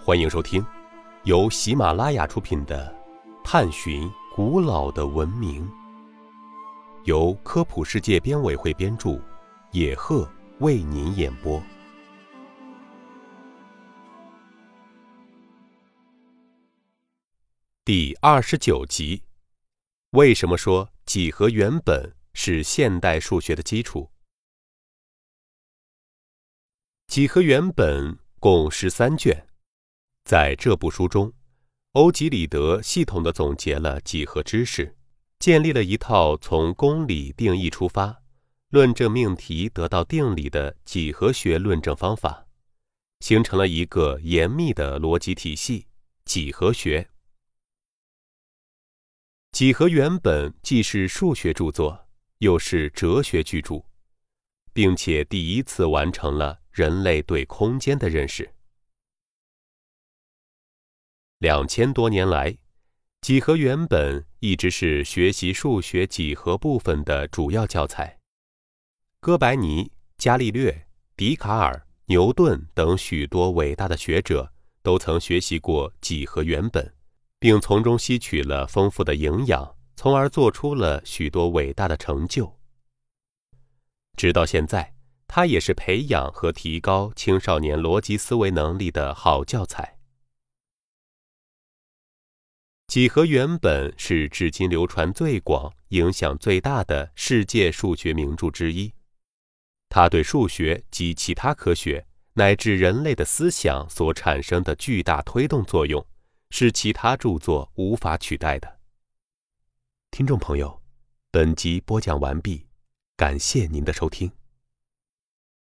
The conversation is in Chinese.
欢迎收听由喜马拉雅出品的《探寻古老的文明》，由科普世界编委会编著，野鹤为您演播。第二十九集：为什么说几何原本是现代数学的基础？几何原本共十三卷，在这部书中，欧几里得系统的总结了几何知识，建立了一套从公理定义出发，论证命题得到定理的几何学论证方法，形成了一个严密的逻辑体系——几何学。几何原本既是数学著作，又是哲学巨著，并且第一次完成了。人类对空间的认识。两千多年来，几何原本一直是学习数学几何部分的主要教材。哥白尼、伽利略、笛卡尔、牛顿等许多伟大的学者都曾学习过几何原本，并从中吸取了丰富的营养，从而做出了许多伟大的成就。直到现在。它也是培养和提高青少年逻辑思维能力的好教材。几何原本是至今流传最广、影响最大的世界数学名著之一。它对数学及其他科学乃至人类的思想所产生的巨大推动作用，是其他著作无法取代的。听众朋友，本集播讲完毕，感谢您的收听。